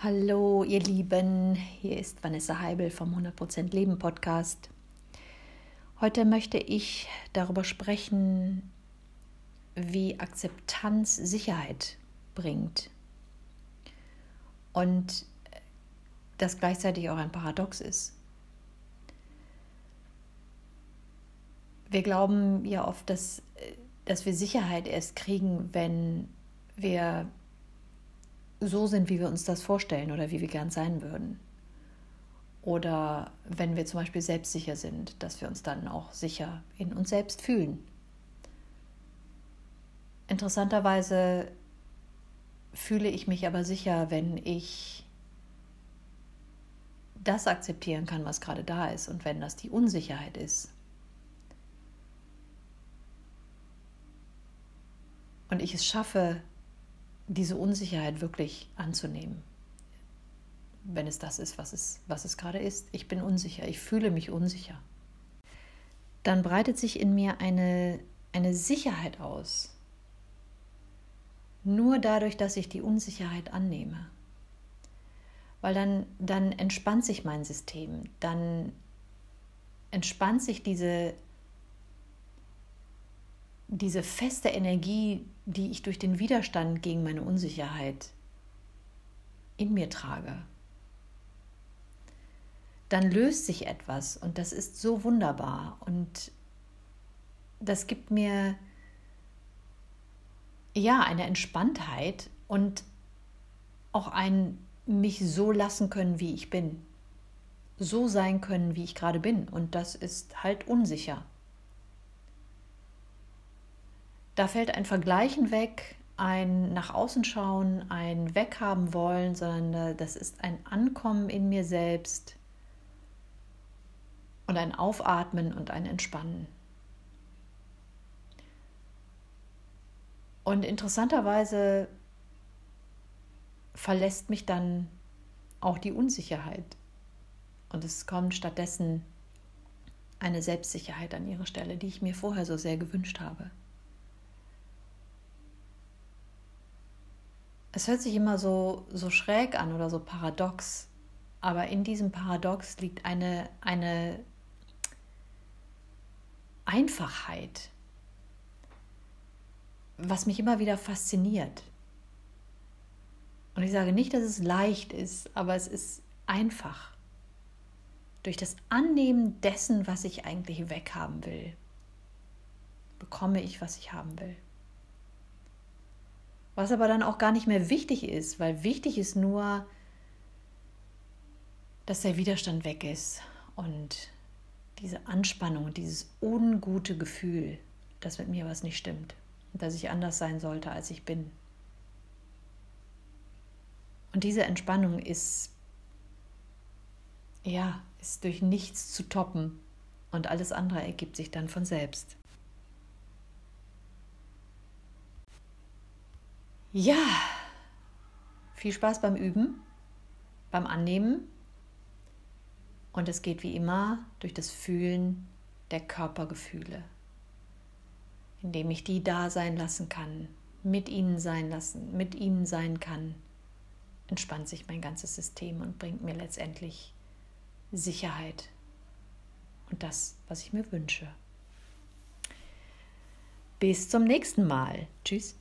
Hallo, ihr Lieben, hier ist Vanessa Heibel vom 100% Leben Podcast. Heute möchte ich darüber sprechen, wie Akzeptanz Sicherheit bringt und das gleichzeitig auch ein Paradox ist. Wir glauben ja oft, dass, dass wir Sicherheit erst kriegen, wenn wir so sind, wie wir uns das vorstellen oder wie wir gern sein würden. Oder wenn wir zum Beispiel selbstsicher sind, dass wir uns dann auch sicher in uns selbst fühlen. Interessanterweise fühle ich mich aber sicher, wenn ich das akzeptieren kann, was gerade da ist und wenn das die Unsicherheit ist. Und ich es schaffe, diese Unsicherheit wirklich anzunehmen. Wenn es das ist, was es, was es gerade ist. Ich bin unsicher, ich fühle mich unsicher. Dann breitet sich in mir eine, eine Sicherheit aus. Nur dadurch, dass ich die Unsicherheit annehme. Weil dann, dann entspannt sich mein System, dann entspannt sich diese diese feste Energie, die ich durch den Widerstand gegen meine Unsicherheit in mir trage, dann löst sich etwas und das ist so wunderbar und das gibt mir ja eine Entspanntheit und auch ein mich so lassen können, wie ich bin. So sein können, wie ich gerade bin und das ist halt unsicher. Da fällt ein Vergleichen weg, ein nach außen schauen, ein Weghaben wollen, sondern das ist ein Ankommen in mir selbst und ein Aufatmen und ein Entspannen. Und interessanterweise verlässt mich dann auch die Unsicherheit. Und es kommt stattdessen eine Selbstsicherheit an ihre Stelle, die ich mir vorher so sehr gewünscht habe. Es hört sich immer so, so schräg an oder so paradox, aber in diesem Paradox liegt eine, eine Einfachheit, was mich immer wieder fasziniert. Und ich sage nicht, dass es leicht ist, aber es ist einfach. Durch das Annehmen dessen, was ich eigentlich weghaben will, bekomme ich, was ich haben will. Was aber dann auch gar nicht mehr wichtig ist, weil wichtig ist nur, dass der Widerstand weg ist und diese Anspannung dieses ungute Gefühl, dass mit mir was nicht stimmt und dass ich anders sein sollte, als ich bin. Und diese Entspannung ist, ja, ist durch nichts zu toppen und alles andere ergibt sich dann von selbst. Ja, viel Spaß beim Üben, beim Annehmen. Und es geht wie immer durch das Fühlen der Körpergefühle, indem ich die da sein lassen kann, mit ihnen sein lassen, mit ihnen sein kann, entspannt sich mein ganzes System und bringt mir letztendlich Sicherheit und das, was ich mir wünsche. Bis zum nächsten Mal. Tschüss.